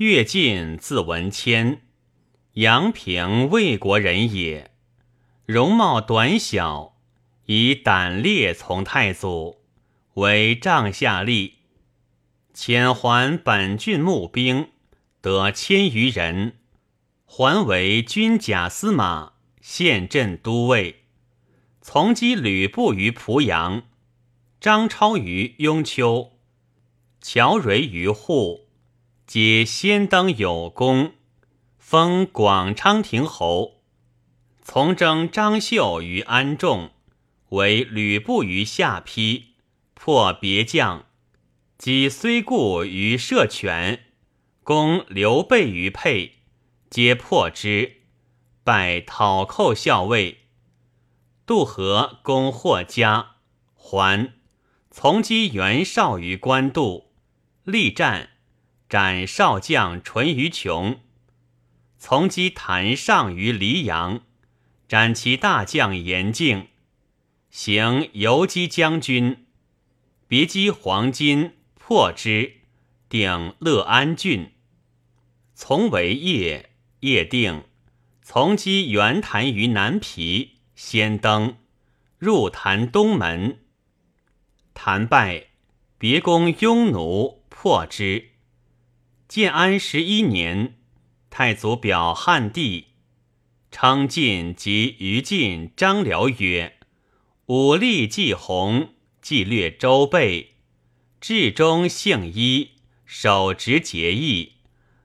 乐进字文谦，阳平魏国人也，容貌短小，以胆烈从太祖，为帐下吏。遣还本郡募兵，得千余人，还为军甲司马、县镇都尉，从击吕布于濮阳，张超于雍丘，乔蕤于户，皆先登有功，封广昌亭侯。从征张绣于安众，为吕布于下邳，破别将。击虽故于射犬，攻刘备于沛，皆破之，拜讨寇校尉。渡河攻霍家，还。从击袁绍于官渡，力战，斩少将淳于琼。从击谭上于黎阳，斩其大将严敬，行游击将军，别击黄巾。破之，定乐安郡。从为业，业定。从击袁谭于南皮，先登，入谭东门。谭败，别攻雍奴，破之。建安十一年，太祖表汉帝，称晋及于晋、张辽曰：“武力既宏，既略周备。”至忠信一，守直节义，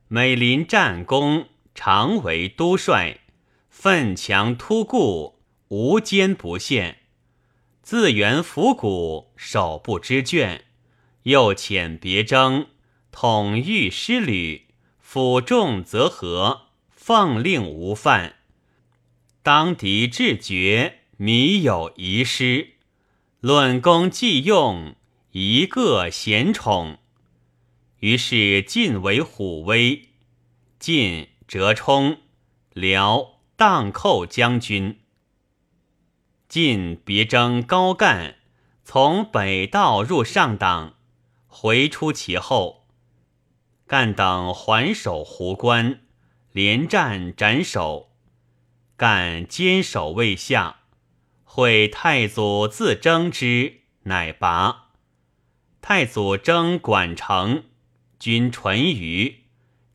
每临战功，常为都帅，奋强突固，无坚不陷。自援伏谷，手不知倦。又遣别征，统御师旅，辅众则和，奉令无犯。当敌至绝，靡有遗失。论功计用。一个贤宠，于是晋为虎威，晋折冲，辽荡寇将军。晋别征高干，从北道入上党，回出其后。干等还守壶关，连战斩首。干坚守未下，会太祖自征之，乃拔。太祖征管城，军淳于，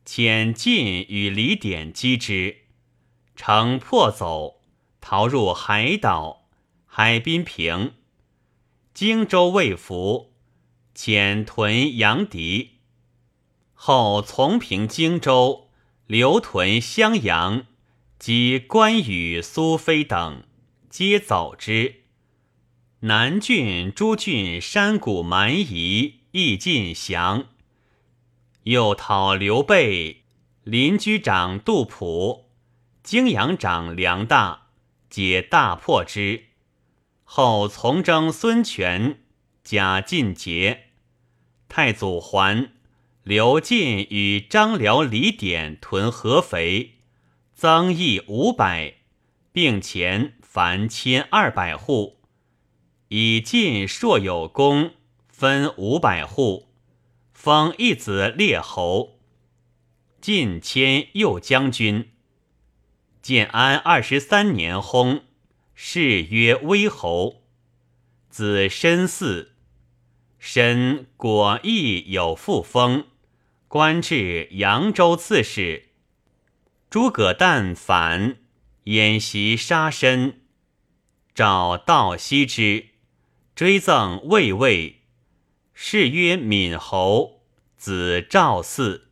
遣晋与李典击之，城破走，逃入海岛，海滨平。荆州未服，遣屯杨迪。后从平荆州，留屯襄阳，及关羽、苏飞等，皆走之。南郡诸郡山谷蛮夷亦尽降，又讨刘备，邻居长杜甫，泾阳长梁大，皆大破之。后从征孙权，假进节。太祖还，刘进与张辽、李典屯合肥，增邑五百，并前凡千二百户。以晋硕有功，分五百户，封一子列侯。晋迁右将军。建安二十三年薨，谥曰威侯。子申嗣，申果亦有复封，官至扬州刺史。诸葛诞反，演习杀身，找道西之。追赠魏尉，谥曰闵侯，子赵嗣。